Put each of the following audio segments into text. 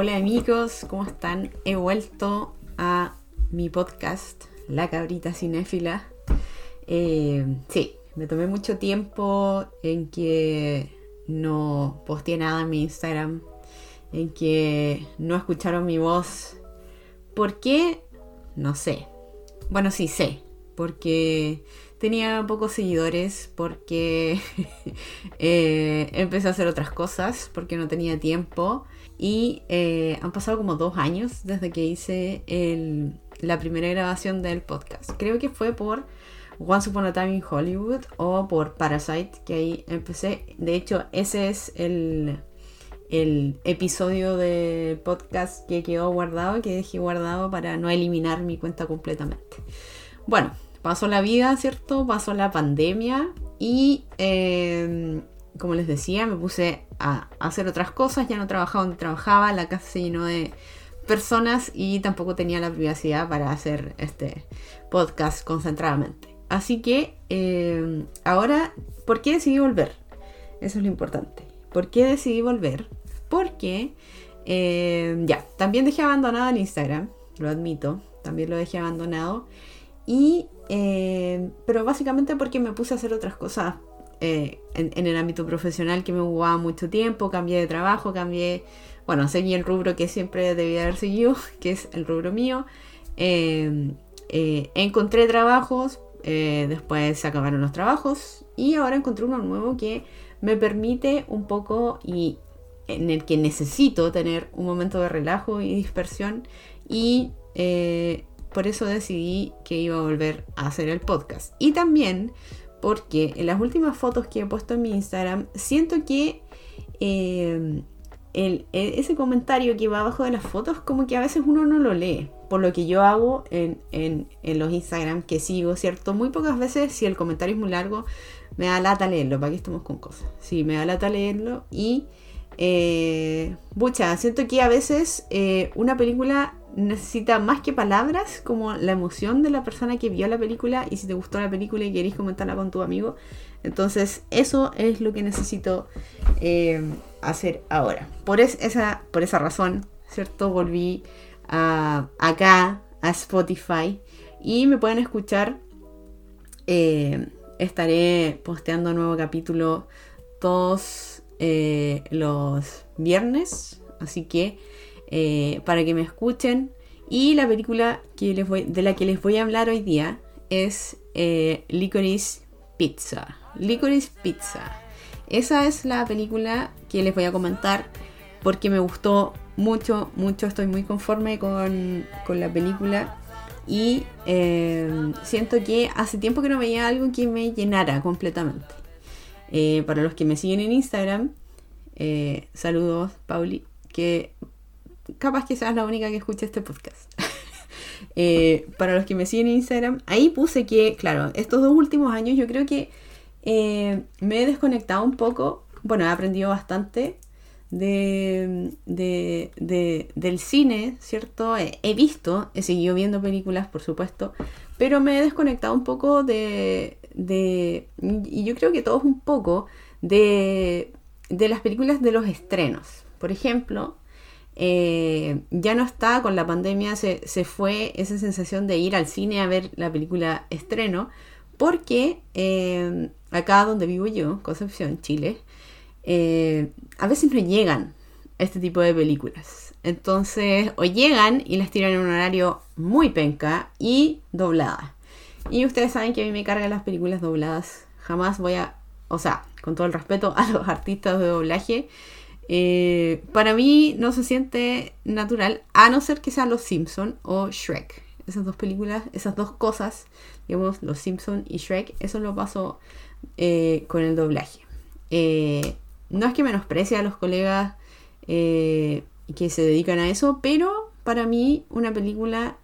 Hola amigos, ¿cómo están? He vuelto a mi podcast, La Cabrita Cinéfila. Eh, sí, me tomé mucho tiempo en que no posteé nada en mi Instagram, en que no escucharon mi voz. ¿Por qué? No sé. Bueno, sí sé, porque tenía pocos seguidores, porque eh, empecé a hacer otras cosas, porque no tenía tiempo. Y eh, han pasado como dos años desde que hice la primera grabación del podcast. Creo que fue por Once Upon a Time in Hollywood o por Parasite, que ahí empecé. De hecho, ese es el, episodio del podcast que quedó guardado, que dejé guardado para no eliminar mi cuenta completamente. Bueno, pasó la vida, ¿cierto? Pasó la pandemia y, em, como les decía, me puse a hacer otras cosas, ya no trabajaba donde trabajaba, la casa se llenó de personas y tampoco tenía la privacidad para hacer este podcast concentradamente. Así que em, ahora, ¿por qué decidí volver? Eso es lo importante. ¿Por qué decidí volver? Porque em, ya, también dejé abandonado el Instagram, lo admito, también lo dejé abandonado. Y eh, pero básicamente porque me puse a hacer otras cosas eh, en, el ámbito profesional que me jugaba mucho tiempo, cambié de trabajo, cambié, bueno, seguí el rubro que siempre debía haber seguido, que es el rubro mío. Eh, encontré trabajos, después se acabaron los trabajos y ahora encontré uno nuevo que me permite un poco y en el que necesito tener un momento de relajo y dispersión y por eso decidí que iba a volver a hacer el podcast. Y también porque en las últimas fotos que he puesto en mi Instagram, siento que eh, e, ese comentario que va abajo de las fotos, como que a veces uno no lo lee. Por lo que yo hago en, los Instagram que sigo, ¿cierto? Muy pocas veces, si el comentario es muy largo, me da lata leerlo. ¿Para qué estamos con cosas? Sí, me da lata leerlo. Y, eh, bucha, siento que a veces eh, una película necesita más que palabras, como la emoción de la persona que vio la película y si te gustó la película y querés comentarla con tu amigo. Entonces eso es lo que necesito eh, hacer ahora. Por, esa, por esa razón, ¿cierto? Volví a, acá a Spotify y me pueden escuchar. Eh, estaré posteando un nuevo capítulo todos eh, los viernes. Así que eh, para que me escuchen. Y la película que les voy, de la que les voy a hablar hoy día es eh, Licorice Pizza. Licorice Pizza. Esa es la película que les voy a comentar porque me gustó mucho, mucho. Estoy muy conforme con, la película. Y siento que hace tiempo que no veía algo que me llenara completamente. Para los que me siguen en Instagram, saludos, Pauli, que capaz que seas la única que escuche este podcast. Eh, para los que me siguen en Instagram, ahí puse que, claro, estos dos últimos años yo creo que eh, me he desconectado un poco. Bueno, he aprendido bastante de, del cine, ¿cierto? He, visto, he seguido viendo películas, por supuesto, pero me he desconectado un poco de, de y yo creo que todos un poco, de, de las películas de los estrenos. Por ejemplo, eh, ya no está con la pandemia, se, fue esa sensación de ir al cine a ver la película estreno, porque eh, acá donde vivo yo, Concepción, Chile, eh, a veces no llegan este tipo de películas. Entonces, o llegan y las tiran en un horario muy penca y doblada. Y ustedes saben que a mí me cargan las películas dobladas. Jamás voy a, o sea, con todo el respeto a los artistas de doblaje, eh, para mí no se siente natural, a no ser que sean Los Simpson o Shrek. Esas dos películas, esas dos cosas, digamos, Los Simpson y Shrek, eso lo paso eh, con el doblaje. Eh, no es que menosprecie a los colegas que se dedican a eso, pero para mí una película,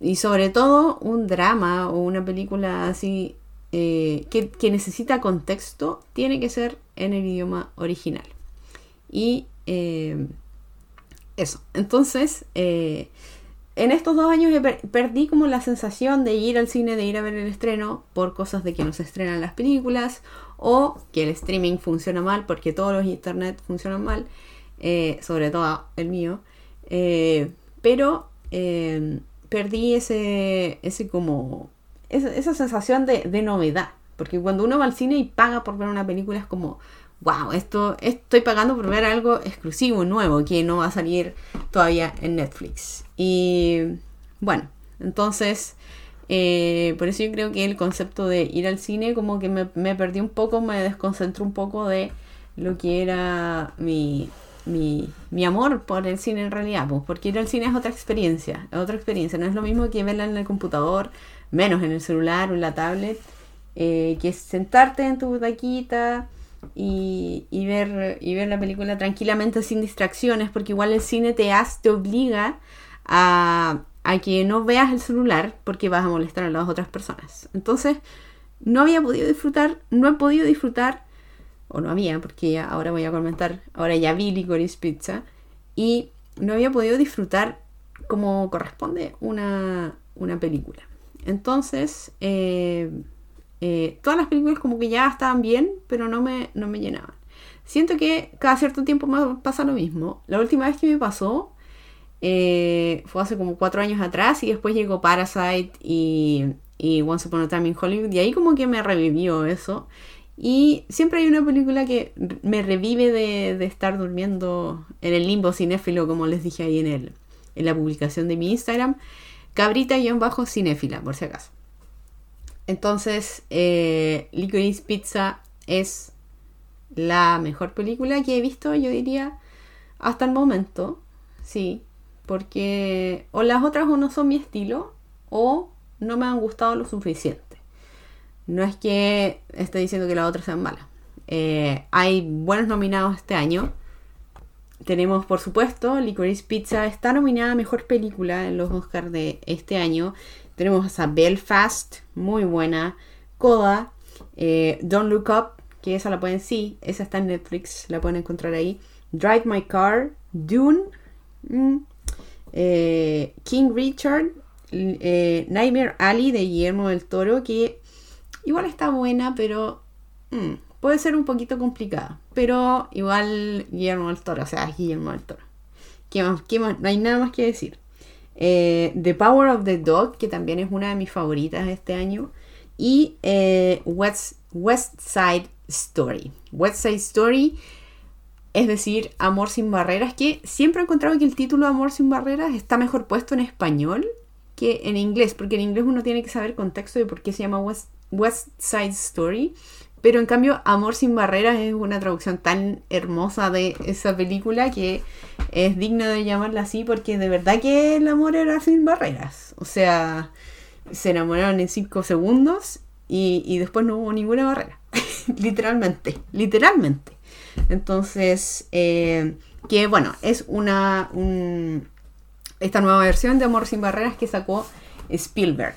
y sobre todo un drama o una película así que, que necesita contexto, tiene que ser en el idioma original. Y eh, eso. Entonces, eh, en estos dos años perdí como la sensación de ir al cine, de ir a ver el estreno por cosas de que no se estrenan las películas o que el streaming funciona mal porque todos los internet funcionan mal. eh, sobre todo el mío, eh, pero eh, perdí ese, ese como, esa, sensación de, de, novedad, porque cuando uno va al cine y paga por ver una película es como, wow, esto estoy pagando por ver algo exclusivo, nuevo, que no va a salir todavía en Netflix. Y bueno, entonces... por eso yo creo que el concepto de ir al cine como que me, me perdí un poco, me desconcentró un poco de lo que era mi, mi, mi, amor por el cine en realidad, pues, porque ir al cine es otra experiencia, es otra experiencia, no es lo mismo que verla en el computador, menos en el celular o en la tablet, eh, que sentarte en tu butaquita y, y, ver, y ver la película tranquilamente sin distracciones, porque igual el cine te, hace, te obliga a, a que no veas el celular porque vas a molestar a las otras personas. Entonces, no había podido disfrutar, no he podido disfrutar o no había, porque ahora voy a comentar, ahora ya vi Licorice Pizza, y no había podido disfrutar como corresponde una, una película. Entonces, eh, eh, todas las películas como que ya estaban bien, pero no me, no me llenaban. Siento que cada cierto tiempo me pasa lo mismo. La última vez que me pasó eh, fue hace como cuatro años atrás y después llegó Parasite y, y Once Upon a Time in Hollywood y ahí como que me revivió eso. Y siempre hay una película que me revive de, estar durmiendo en el limbo cinéfilo, como les dije ahí en, el, en la publicación de mi Instagram. Cabrita-cinéfila, por si acaso. Entonces, eh, Licorice Pizza es la mejor película que he visto, yo diría, hasta el momento. Sí, porque o las otras o no son mi estilo o no me han gustado lo suficiente. No es que esté diciendo que las otras sean malas. Eh, hay buenos nominados este año. Tenemos, por supuesto, Licorice Pizza está nominada a Mejor Película en los Oscars de este año. Tenemos a Belfast, muy buena. Coda, eh, Don't Look Up, que esa la pueden, sí, esa está en Netflix, la pueden encontrar ahí. Drive My Car, Dune, mm, eh, King Richard, Nightmare Alley de Guillermo del Toro, que Igual está buena, pero mm, puede ser un poquito complicada. Pero igual Guillermo del Toro, o sea, Guillermo del Toro. ¿Qué más? ¿Qué más? No hay nada más que decir. Eh, the Power of the Dog, que también es una de mis favoritas este año. Y eh, West, West Side Story. West Side Story, es decir, Amor sin Barreras, que siempre he encontrado que el título Amor sin Barreras está mejor puesto en español que en inglés, porque en inglés uno tiene que saber contexto de por qué se llama West, West Side Story. Pero en cambio, Amor sin barreras es una traducción tan hermosa de esa película que es digna de llamarla así porque de verdad que el amor era sin barreras. O sea, se enamoraron en cinco segundos y, después no hubo ninguna barrera. literalmente, literalmente. Entonces, eh, que bueno, es una... esta nueva versión de Amor sin barreras que sacó Spielberg.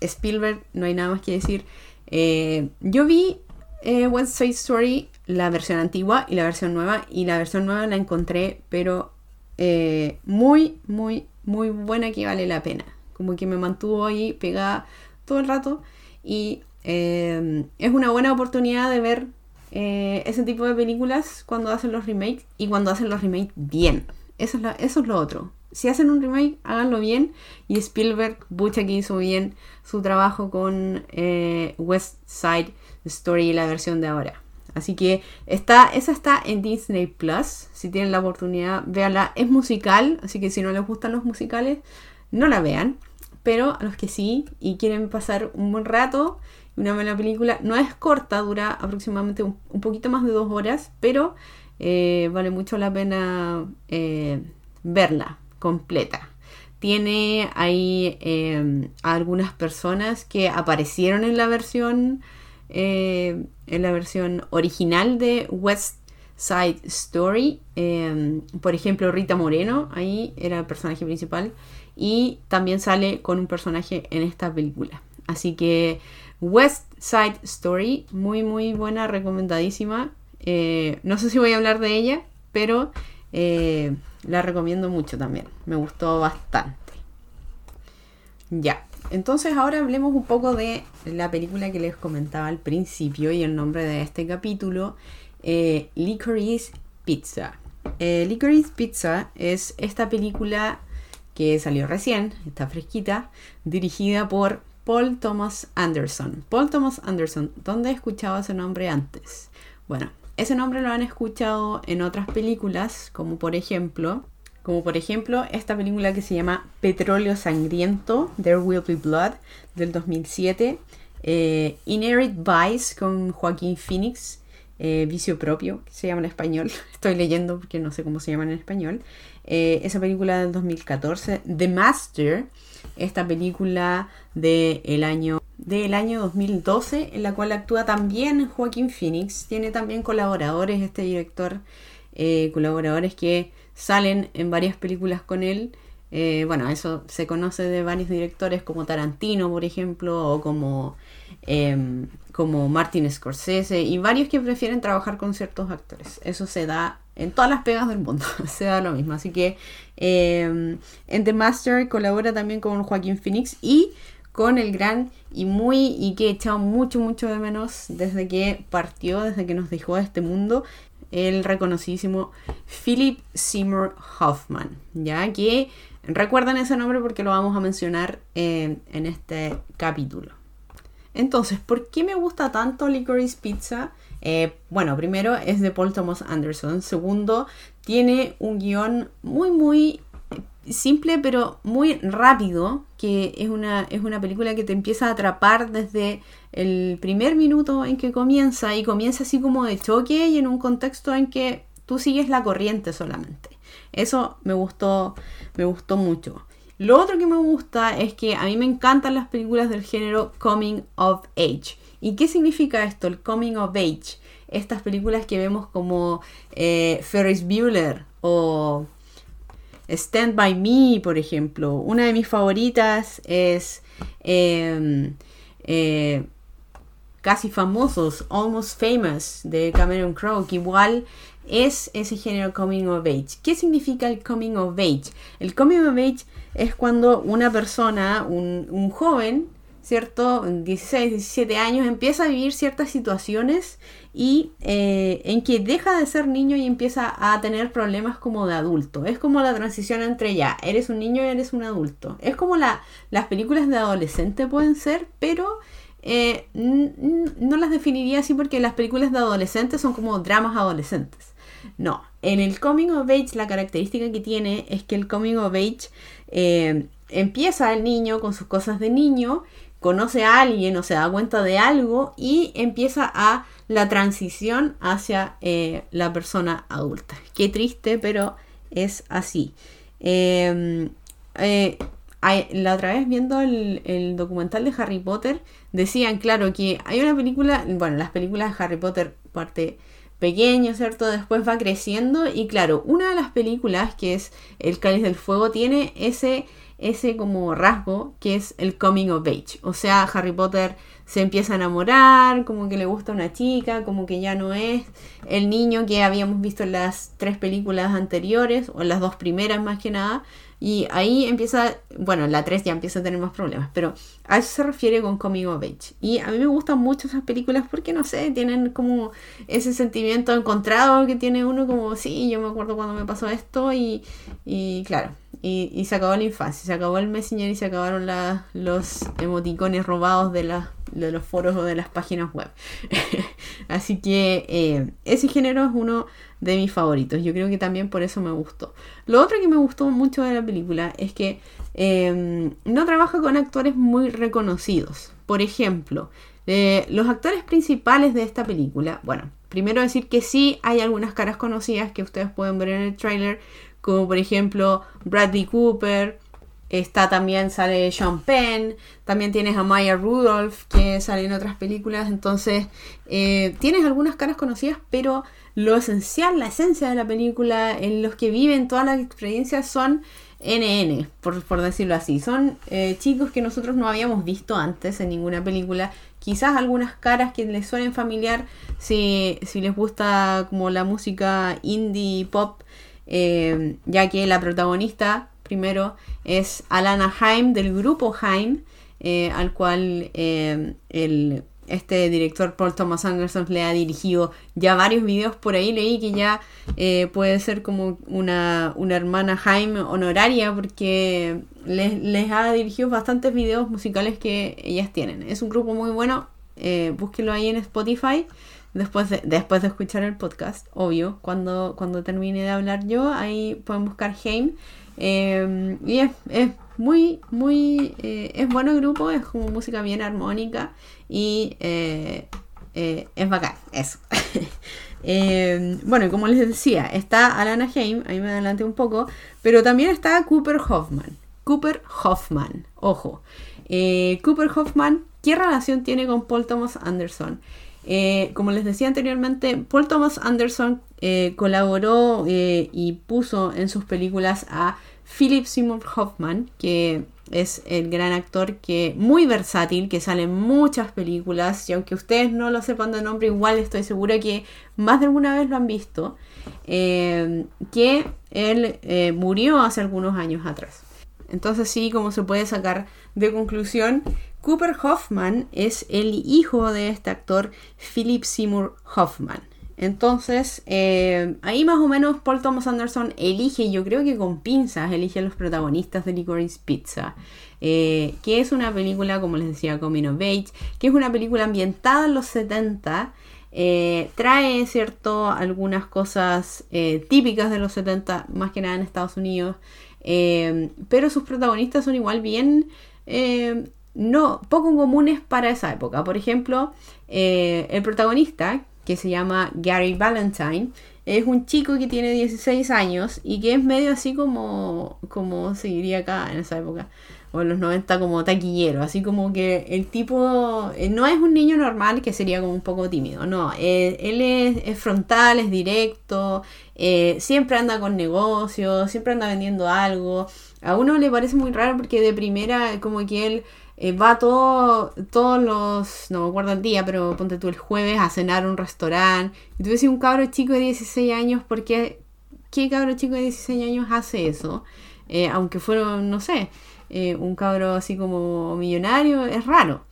Spielberg, no hay nada más que decir. Eh, yo vi eh, West Side Story, la versión antigua y la versión nueva, y la versión nueva la encontré, pero eh, muy, muy, muy buena que vale la pena. Como que me mantuvo ahí pegada todo el rato y es una buena oportunidad de ver ese tipo de películas cuando hacen los remakes y cuando hacen los remakes bien. Eso es, eso es lo otro si hacen un remake, háganlo bien. Y Spielberg, Bucha que hizo bien su trabajo con eh, West Side Story, la versión de ahora. Así que está, esa está en Disney Plus. Si tienen la oportunidad, véanla. Es musical, así que si no les gustan los musicales, no la vean. Pero a los que sí y quieren pasar un buen rato, una buena película, no es corta, dura aproximadamente un, poquito más de dos horas, pero eh, vale mucho la pena eh, verla completa. Tiene ahí em, algunas personas que aparecieron en la versión eh, en la versión original de West Side Story. Em, por ejemplo, Rita Moreno, ahí era el personaje principal. Y también sale con un personaje en esta película. Así que West Side Story, muy muy buena, recomendadísima. Eh, no sé si voy a hablar de ella, pero eh, la recomiendo mucho también. Me gustó bastante. Ya, entonces ahora hablemos un poco de la película que les comentaba al principio y el nombre de este capítulo, eh, Licorice Pizza. eh, Licorice Pizza es esta película que salió recién, está fresquita, dirigida por Paul Thomas Anderson. Paul Thomas Anderson, ¿dónde he escuchado ese nombre antes? Bueno, ese nombre lo han escuchado en otras películas, como por ejemplo, como por ejemplo esta película que se llama Petróleo Sangriento, There Will Be Blood, del 2007, eh, Inherit Vice con Joaquín Phoenix, eh, Vicio Propio, que se llama en español, estoy leyendo porque no sé cómo se llama en español, eh, esa película del 2014, The Master, esta película del año del año 2012, en la cual actúa también Joaquín Phoenix. Tiene también colaboradores, este director, eh, colaboradores que salen en varias películas con él. Eh, bueno, eso se conoce de varios directores como Tarantino, por ejemplo, o como, em, como Martin Scorsese, y varios que prefieren trabajar con ciertos actores. Eso se da en todas las pegas del mundo, se da lo mismo. Así que em, en The Master colabora también con Joaquín Phoenix y con el gran y muy y que he echado mucho mucho de menos desde que partió, desde que nos dejó a este mundo, el reconocidísimo Philip Seymour Hoffman, ya que recuerdan ese nombre porque lo vamos a mencionar en este capítulo. Entonces, ¿por qué me gusta tanto Licorice Pizza? Eh, bueno, primero es de Paul Thomas Anderson. Segundo, tiene un guion muy, muy simple pero muy rápido, que es una, es una película que te empieza a atrapar desde el primer minuto en que comienza y comienza así como de choque y en un contexto en que tú sigues la corriente solamente. Eso me gustó, me gustó mucho. Lo otro que me gusta es que a mí me encantan las películas del género Coming of Age. ¿Y qué significa esto, el Coming of Age? Estas películas que vemos como eh, Ferris Bueller o Stand By Me, por ejemplo. Una de mis favoritas es em, eh, Casi Famosos, Almost Famous, de Cameron Crowe, que igual es ese género Coming of Age. ¿Qué significa el Coming of Age? El Coming of Age es cuando una persona, un, un joven, ¿cierto? 16, 17 años, empieza a vivir ciertas situaciones y eh, en que deja de ser niño y empieza a tener problemas como de adulto. Es como la transición entre ya, eres un niño y eres un adulto. Es como la, las películas de adolescente pueden ser, pero eh, no las definiría así porque las películas de adolescentes son como dramas adolescentes. No, en el Coming of Age la característica que tiene es que el Coming of Age eh, empieza el niño con sus cosas de niño, conoce a alguien o se da cuenta de algo y empieza a la transición hacia eh, la persona adulta. Qué triste, pero es así. Em, eh, la otra vez viendo el, documental de Harry Potter, decían, claro, que hay una película, bueno, las películas de Harry Potter parte pequeño, ¿cierto? Después va creciendo y claro, una de las películas que es El Cáliz del Fuego tiene ese, ese como rasgo que es el coming of age. O sea, Harry Potter se empieza a enamorar, como que le gusta una chica, como que ya no es el niño que habíamos visto en las tres películas anteriores, o en las dos primeras más que nada, y ahí empieza, bueno, la 3 ya empieza a tener más problemas, pero a eso se refiere con Coming of Age. Y a mí me gustan mucho esas películas porque, no sé, tienen como ese sentimiento encontrado que tiene uno como, sí, yo me acuerdo cuando me pasó esto y, y claro, y, se acabó la infancia, se acabó el Messenger y se acabaron los emoticones robados de, de, los foros o de las páginas web. Así que eh, ese género es uno de mis favoritos. Yo creo que también por eso me gustó. Lo otro que me gustó mucho de la película es que em, no trabaja con actores muy reconocidos. Por ejemplo, eh, los actores principales de esta película, bueno, primero decir que sí hay algunas caras conocidas que ustedes pueden ver en el tráiler, como por ejemplo Bradley Cooper, está también sale Sean Penn, también tienes a Maya Rudolph que sale en otras películas, entonces eh, tienes algunas caras conocidas, pero lo esencial, la esencia de la película, en los que viven todas las experiencias son NN, por, decirlo así. Son eh, chicos que nosotros no habíamos visto antes en ninguna película. Quizás algunas caras que les suenen familiar si, si les gusta como la música indie pop eh, ya que la protagonista primero es Alana Haim del grupo Haim, eh, al cual eh, el, este director Paul Thomas Anderson le ha dirigido ya varios videos por ahí. Leí que ya eh, puede ser como una, hermana Jaime honoraria porque les, ha dirigido bastantes videos musicales que ellas tienen. Es un grupo muy bueno. Búsquenlo ahí en Spotify. Después de, después de escuchar el podcast, obvio, cuando, cuando termine de hablar yo, ahí pueden buscar Jaime. Eh, y es, es muy, muy, eh, es bueno el grupo, es como música bien armónica y eh, eh, es bacán, eso. bueno, y como les decía, está Alana Haim, ahí me adelanté un poco, pero también está Cooper Hoffman. Cooper Hoffman, ojo. Cooper Hoffman, ¿qué relación tiene con Paul Thomas Anderson? Como les decía anteriormente, Paul Thomas Anderson colaboró y puso en sus películas a Philip Seymour Hoffman, que es el gran actor que muy versátil, que sale en muchas películas y aunque ustedes no lo sepan de nombre, igual estoy segura que más de alguna vez lo han visto, eh, que él eh, murió hace algunos años atrás. Entonces sí, como se puede sacar de conclusión, Cooper Hoffman es el hijo de este actor Philip Seymour Hoffman. Entonces, eh, ahí más o menos Paul Thomas Anderson elige, yo creo que con pinzas, elige a los protagonistas de Licorice Pizza, eh, que es una película, como les decía, Coming of Age, que es una película ambientada en los 70, eh, trae, ¿cierto?, algunas cosas típicas de los 70, más que nada en Estados Unidos, pero sus protagonistas son igual bien no poco comunes para esa época. Por ejemplo, el protagonista, que se llama Gary Valentine. Es un chico que tiene 16 años y que es medio así como, como se diría acá en esa época, o en los 90 como taquillero, así como que el tipo eh, no es un niño normal que sería como un poco tímido, no, eh, él es, frontal, es directo, eh, siempre anda con negocios, siempre anda vendiendo algo. A uno le parece muy raro porque de primera como que él eh, va todo, todos los, no me acuerdo el día, pero ponte tú el jueves a cenar a un restaurante. Y tú ves un cabro chico de 16 años, porque qué cabro chico de 16 años hace eso? Eh, aunque fuera, no sé, eh, un cabro así como millonario, es raro.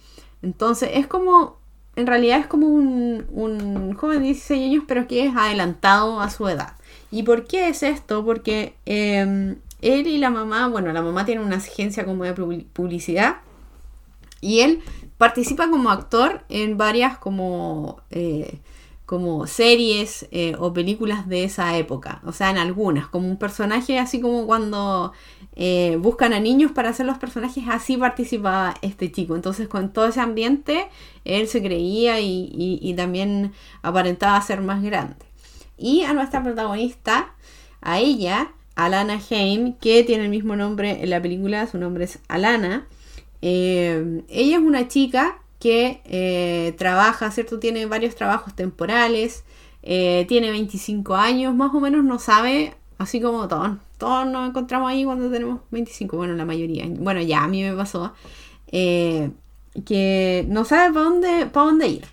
Entonces es como, en realidad es como un, un joven de 16 años, pero que es adelantado a su edad. ¿Y por qué es esto? Porque em, él y la mamá, bueno, la mamá tiene una agencia como de publicidad y él participa como actor en varias como, eh, como series eh, o películas de esa época. O sea, en algunas, como un personaje así como cuando eh, buscan a niños para hacer los personajes, así participaba este chico. Entonces con todo ese ambiente, él se creía y, también aparentaba ser más grande. Y a nuestra protagonista, a ella, Alana Haim, que tiene el mismo nombre en la película, su nombre es Alana. Eh, ella es una chica que eh, trabaja, ¿cierto? Tiene varios trabajos temporales, eh, tiene 25 años, más o menos no sabe, así como todos, todos nos encontramos ahí cuando tenemos 25, bueno, la mayoría, bueno, ya a mí me pasó, que no sabe para dónde, para dónde ir.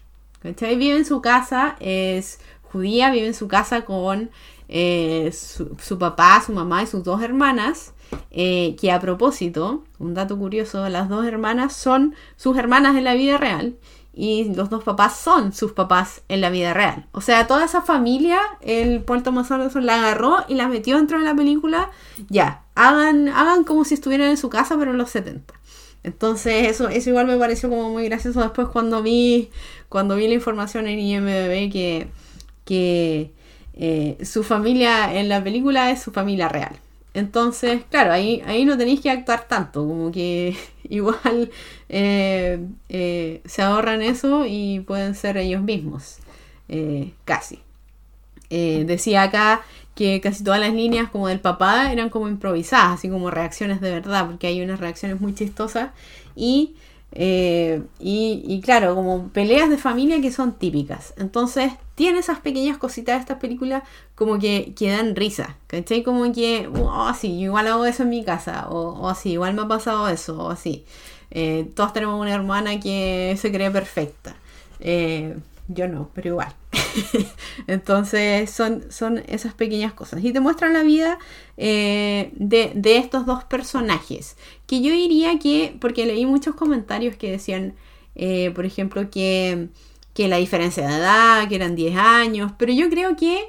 Vive en su casa, es judía, vive en su casa con su papá, su mamá y sus dos hermanas. Eh, que a propósito, un dato curioso, las dos hermanas son sus hermanas en la vida real y los dos papás son sus papás en la vida real. O sea, toda esa familia, el Paul Thomas Anderson la agarró y la metió dentro de la película. Ya, hagan, hagan como si estuvieran en su casa, pero en los 70. Entonces, eso, eso igual me pareció como muy gracioso después cuando vi, cuando vi la información en IMDb que, que eh, su familia en la película es su familia real. Entonces, claro, ahí, ahí no tenéis que actuar tanto, como que igual eh, eh, se ahorran eso y pueden ser ellos mismos, eh, casi. decía acá que casi todas las líneas como del papá eran como improvisadas, así como reacciones de verdad, porque hay unas reacciones muy chistosas y eh, y, claro, como peleas de familia que son típicas. Entonces, tiene esas pequeñas cositas de estas películas como que, que dan risa. ¿Cachai? Como que, oh, sí, igual hago eso en mi casa. O, así, igual me ha pasado eso. O así. Eh, todos tenemos una hermana que se cree perfecta. Eh, yo no, pero igual. Entonces son, son esas pequeñas cosas. Y te muestran la vida eh, de, estos dos personajes. Que yo diría que, porque leí muchos comentarios que decían, eh, por ejemplo, que, que la diferencia de edad, que eran 10 años, pero yo creo que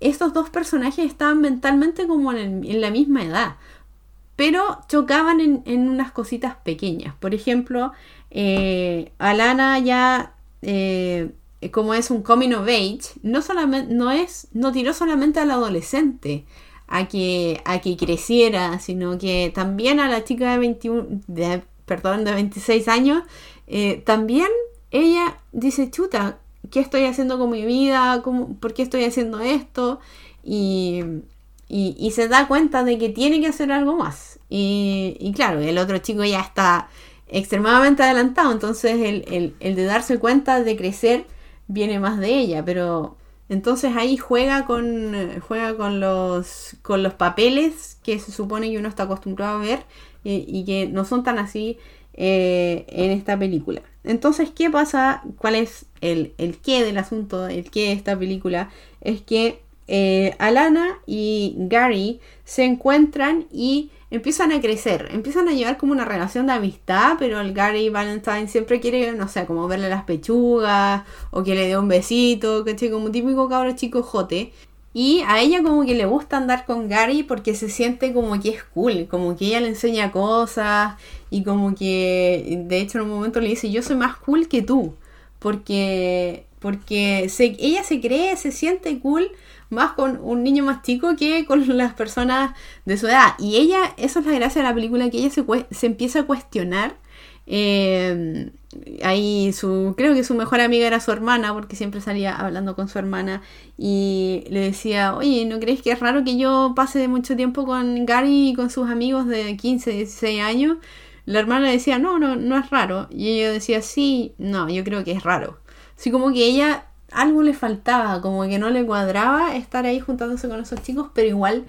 estos dos personajes estaban mentalmente como en, la misma edad, pero chocaban en, unas cositas pequeñas. Por ejemplo, eh, Alana ya, como es un coming of age, no, solamente, no, es, no tiró solamente al adolescente a que, a que creciera, sino que también a la chica de 21, de, perdón, de 26 años, eh, también ella dice, chuta, ¿qué estoy haciendo con mi vida? ¿Por qué estoy haciendo esto? Y, se da cuenta de que tiene que hacer algo más. Y, claro, el otro chico ya está extremadamente adelantado, entonces el, de darse cuenta de crecer viene más de ella, pero entonces ahí juega con, juega con, los, con los papeles que se supone que uno está acostumbrado a ver y que no son tan así eh, en esta película. Entonces, ¿qué pasa? ¿Cuál es el, el qué del asunto? El qué de esta película es que eh, Alana y Gary se encuentran y empiezan a crecer, empiezan a llevar como una relación de amistad, pero el Gary Valentine siempre quiere, no sé, como verle las pechugas o que le dé un besito, que como un típico cabro chico jote. Y a ella como que le gusta andar con Gary porque se siente como que es cool, como que ella le enseña cosas y como que de hecho en un momento le dice yo soy más cool que tú porque porque ella se cree, se siente cool más con un niño más chico que con las personas de su edad. Y ella, eso es la gracia de la película, que ella se, se empieza a cuestionar eh, ahí su, creo que su mejor amiga era su hermana, porque siempre salía hablando con su hermana y le decía, oye, ¿no crees que es raro que yo pase mucho tiempo con Gary y con sus amigos de 15, 16 años? La hermana decía, no, no, no es raro. Y ella decía, sí, no, yo creo que es raro. Así como que ella algo le faltaba, como que no le cuadraba estar ahí juntándose con esos chicos, pero igual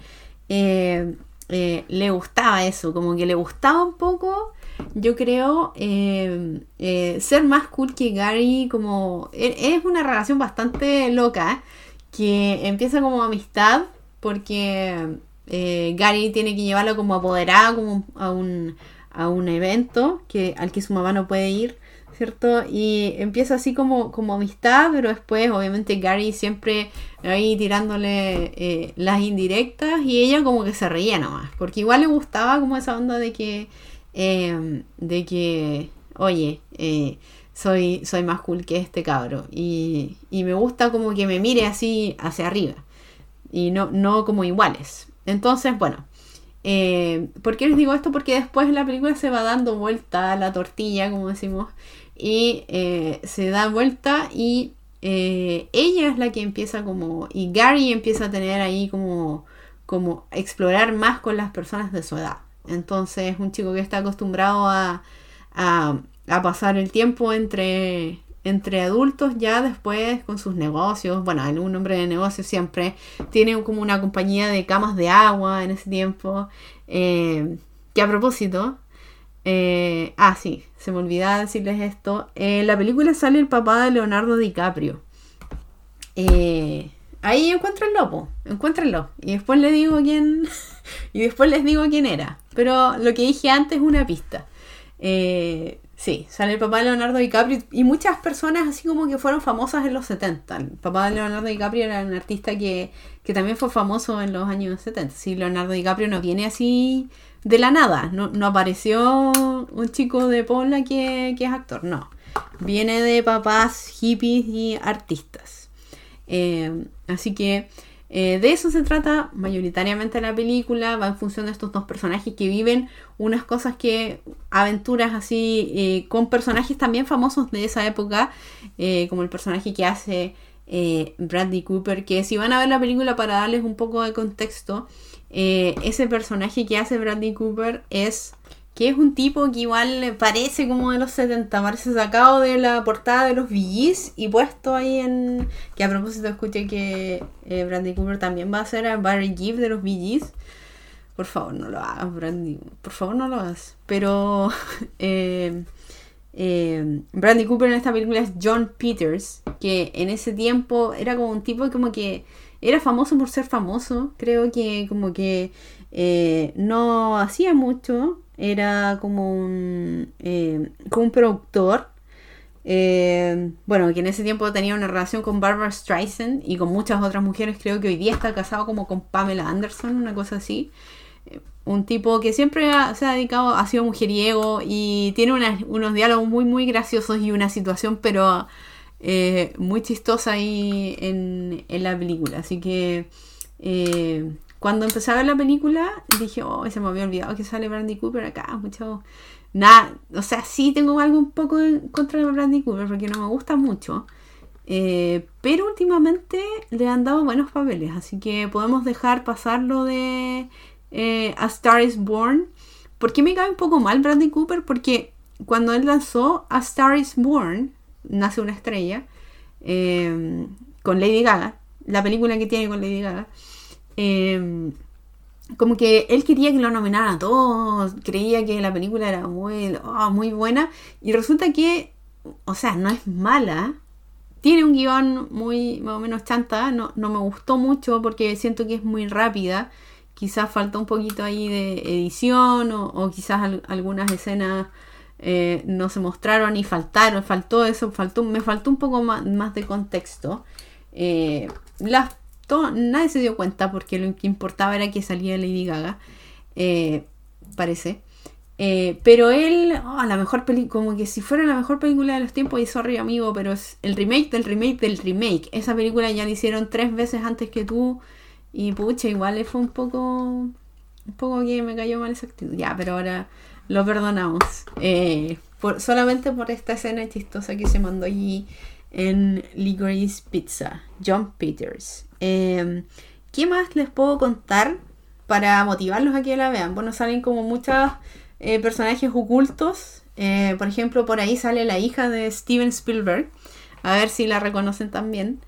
eh, eh, le gustaba eso, como que le gustaba un poco yo creo eh, ser más cool que Gary, como e, es una relación bastante loca, que empieza como amistad, porque Gary tiene que llevarlo como apoderada como a, un, a un evento que, al que su mamá no puede ir, ¿cierto? Y empieza así como, como amistad, pero después obviamente Gary siempre ahí tirándole las indirectas y ella como que se reía nomás, porque igual le gustaba como esa onda de que Em, de que, oye, eh, soy, soy más cool que este cabro. Y, me gusta como que me mire así hacia arriba. Y no, no como iguales. Entonces, bueno. Eh, ¿Por qué les digo esto? Porque después la película se va dando vuelta a la tortilla, como decimos. Y eh, se da vuelta y ella es la que empieza como... Y Gary empieza a tener ahí como... Como explorar más con las personas de su edad. Entonces, un chico que está acostumbrado a, pasar el tiempo entre, entre adultos ya después con sus negocios. Bueno, un hombre de negocios siempre tiene como una compañía de camas de agua en ese tiempo. Eh, que a propósito, eh, ah, sí, se me olvidaba decirles esto. En la película sale el papá de Leonardo DiCaprio. Eh, ahí encuentro el lopo, encuéntrenlo. Y después le digo quién. y después les digo quién era. Pero lo que dije antes es una pista. Eh, sí, sale el papá de Leonardo DiCaprio y muchas personas así como que fueron famosas en los 70. El papá de Leonardo DiCaprio era un artista que, también fue famoso en los años 70. Sí, Leonardo DiCaprio no viene así de la nada. No, apareció un chico de Pola que, que, es actor, no. Viene de papás hippies y artistas. Eh, así que eh, de eso se trata mayoritariamente la película, va en función de estos dos personajes que viven unas cosas que, aventuras así, eh, con personajes también famosos de esa época, eh, como el personaje que hace Bradley Cooper, que si van a ver la película para darles un poco de contexto, ese personaje que hace Bradley Cooper es que es un tipo que igual parece como de los 70, parece sacado de la portada de los VGs y puesto ahí en... Que a propósito escuché que eh, Brandy Cooper también va a ser a Barry Gibb de los VGs. Por favor, no lo hagas, Brandy. Por favor, no lo hagas. Pero eh, eh, Brandy Cooper en esta película es John Peters, que en ese tiempo era como un tipo como que era famoso por ser famoso. Creo que como que no hacía mucho, era como un, eh, como un productor Eh, bueno, que en ese tiempo tenía una relación con Barbara Streisand y con muchas otras mujeres. Creo que hoy día está casado como con Pamela Anderson, una cosa así. Eh, un tipo que siempre se ha dedicado, ha sido mujeriego y tiene unos diálogos muy, muy graciosos y una situación, pero eh, muy chistosa ahí en, la película. Así que cuando empecé a ver la película, dije, oh, se me había olvidado que sale Brandy Cooper acá, mucho nada, o sea, sí tengo algo un poco en contra de Bradley Cooper porque no me gusta mucho. Eh, pero últimamente le han dado buenos papeles, así que podemos dejar pasar lo de eh, A Star is Born. ¿Por qué me cae un poco mal Bradley Cooper? Porque cuando él lanzó A Star is Born, nace una estrella, eh, con Lady Gaga, la película que tiene con Lady Gaga, como que él quería que lo nominaran a todos, creía que la película era muy, oh, muy buena y resulta que, o sea, no es mala, tiene un guion muy más o menos chanta, no, no me gustó mucho porque siento que es muy rápida, quizás falta un poquito ahí de edición o, quizás algunas escenas eh, no se mostraron y faltaron, faltó eso, faltó, me faltó un poco más, más de contexto. Eh, las nadie se dio cuenta porque lo que importaba era que salía Lady Gaga, eh, parece. Eh, pero él, oh, la mejor como que si fuera la mejor película de los tiempos, y sorry amigo, pero es el remake del remake del remake. Esa película ya la hicieron tres veces antes que tú. Y pucha, igual fue un poco. Un poco que me cayó mal esa actitud. Ya, pero ahora lo perdonamos. Eh, solamente por esta escena chistosa que se mandó allí en Licorice Pizza. John Peters. Em, ¿Qué más les puedo contar para motivarlos a que la vean? Bueno, salen como muchos eh, personajes ocultos. Eh, por ejemplo, por ahí sale la hija de Steven Spielberg. A ver si la reconocen también.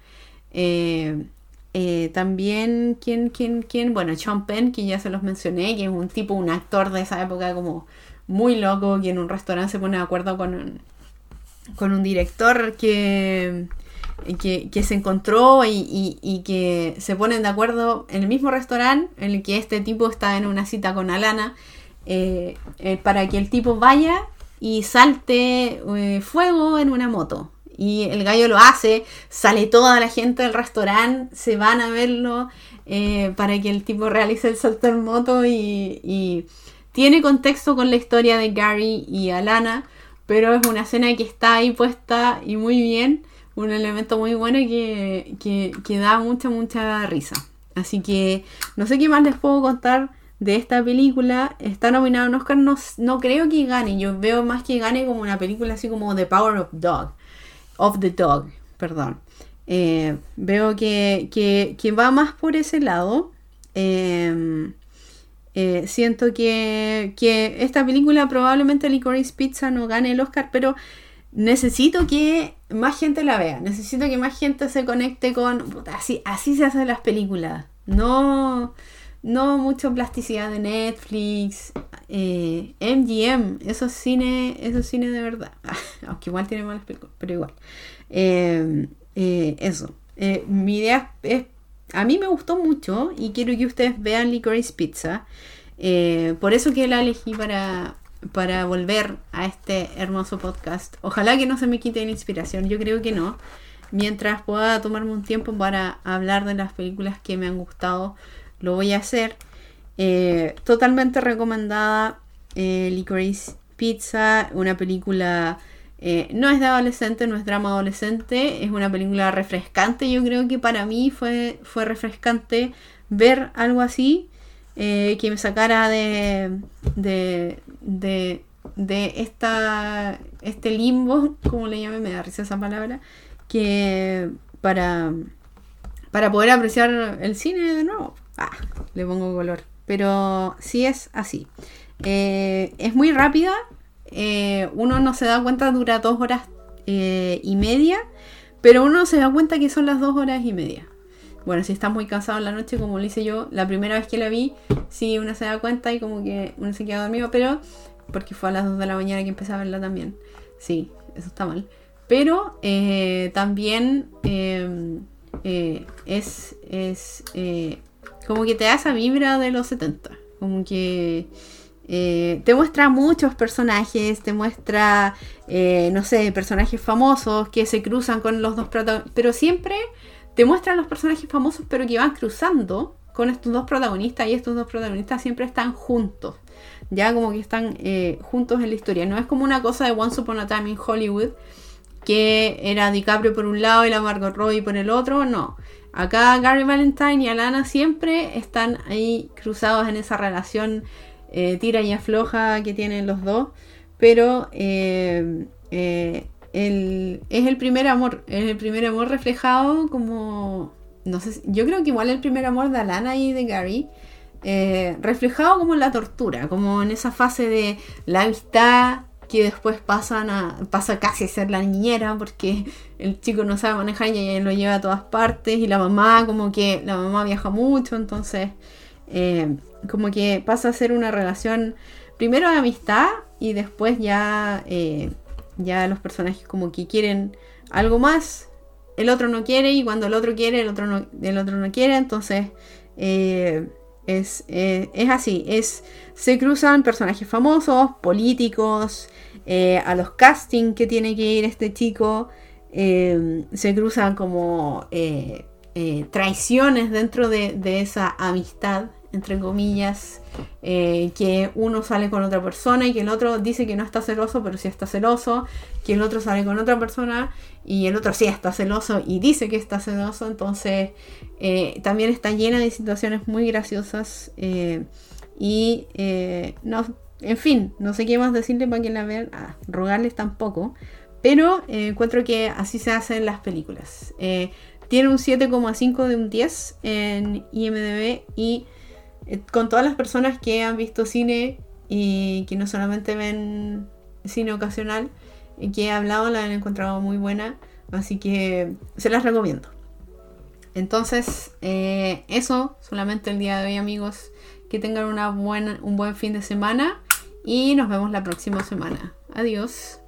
Eh, también, ¿quién, quién, quién? Bueno, Sean Penn, que ya se los mencioné, que es un tipo, un actor de esa época como muy loco, que en un restaurante se pone de acuerdo con, con un director que que, se encontró y, que se ponen de acuerdo en el mismo restaurante en el que este tipo está en una cita con Alana eh, eh, para que el tipo vaya y salte eh, fuego en una moto. Y el gallo lo hace, sale toda la gente del restaurante, se van a verlo para que el tipo realice el salto en moto y, y tiene contexto con la historia de Gary y Alana, pero es una escena que está ahí puesta y muy bien un elemento muy bueno que, que, da mucha, mucha risa. Así que no sé qué más les puedo contar de esta película. Está nominado a un Oscar, no, no, creo que gane. Yo veo más que gane como una película así como The Power of Dog. Of the Dog, perdón. Eh, veo que, que, va más por ese lado. Em, eh, siento que, que esta película probablemente Licorice Pizza no gane el Oscar, pero necesito que más gente la vea, necesito que más gente se conecte con... así, así se hacen las películas, no, no mucha plasticidad de Netflix, eh, MGM, eso es cine, eso es cine de verdad, aunque igual tiene malas películas, pero igual. Eh, eh, eso, mi idea es, a mí me gustó mucho y quiero que ustedes vean Licorice Pizza, por eso que la elegí para, para volver a este hermoso podcast. Ojalá que no se me quite la inspiración, yo creo que no. Mientras pueda tomarme un tiempo para hablar de las películas que me han gustado, lo voy a hacer. Eh, totalmente recomendada eh, Licorice Pizza, una película... Eh, no es de adolescente, no es drama adolescente, es una película refrescante. Yo creo que para mí fue, fue refrescante ver algo así. Eh, que me sacara de, de, de, esta, este limbo, como le llame, me da risa esa palabra, que para, para poder apreciar el cine de nuevo, ah, le pongo color. Pero sí es así. Eh, es muy rápida, eh, uno no se da cuenta, dura dos horas y media, pero uno se da cuenta que son las dos horas y media. Bueno, si estás muy cansado en la noche, como lo hice yo, la primera vez que la vi, sí, uno se da cuenta y como que uno se queda dormido, pero porque fue a las 2 de la mañana que empecé a verla también. Sí, eso está mal. Pero eh, también em, eh, es, es eh, como que te da esa vibra de los 70. Como que te muestra muchos personajes, te muestra, no sé, personajes famosos que se cruzan con los dos protagonistas, pero siempre te muestran los personajes famosos, pero que van cruzando con estos dos protagonistas y estos dos protagonistas siempre están juntos, ya como que están eh, juntos en la historia. No es como una cosa de Once Upon a Time in Hollywood, que era DiCaprio por un lado y la Margot Robbie por el otro, no. Acá Gary Valentine y Alana siempre están ahí cruzados en esa relación eh, tira y afloja que tienen los dos, pero eh, eh, es el primer amor, es el primer amor reflejado como, no sé, yo creo que igual el primer amor de Alana y de Gary, reflejado como en la tortura, como en esa fase de la amistad que después pasan a, pasa casi a ser la niñera porque el chico no sabe manejar y ella lo lleva a todas partes y la mamá como que la mamá viaja mucho, entonces como que pasa a ser una relación primero de amistad y después ya, eh, ya los personajes como que quieren algo más, el otro no quiere y cuando el otro quiere, el otro no, el otro no quiere, entonces eh, es, eh, es, así, es, se cruzan personajes famosos, políticos, a los castings que tiene que ir este chico, se cruzan como traiciones dentro de, de esa amistad entre comillas, eh, que uno sale con otra persona y que el otro dice que no está celoso, pero sí está celoso, que el otro sale con otra persona y el otro sí está celoso y dice que está celoso, entonces eh, también está llena de situaciones muy graciosas eh, y no, en fin, no sé qué más decirle para que la vean, ah, rogarles tampoco, pero encuentro que así se hacen las películas. tiene un 7,5 de un 10 en IMDB y eh, con todas las personas que han visto cine y que no solamente ven cine ocasional, y que he hablado, la han encontrado muy buena, así que se las recomiendo. Entonces, eh, eso solamente el día de hoy, amigos. Que tengan una buena, un buen fin de semana y nos vemos la próxima semana. Adiós.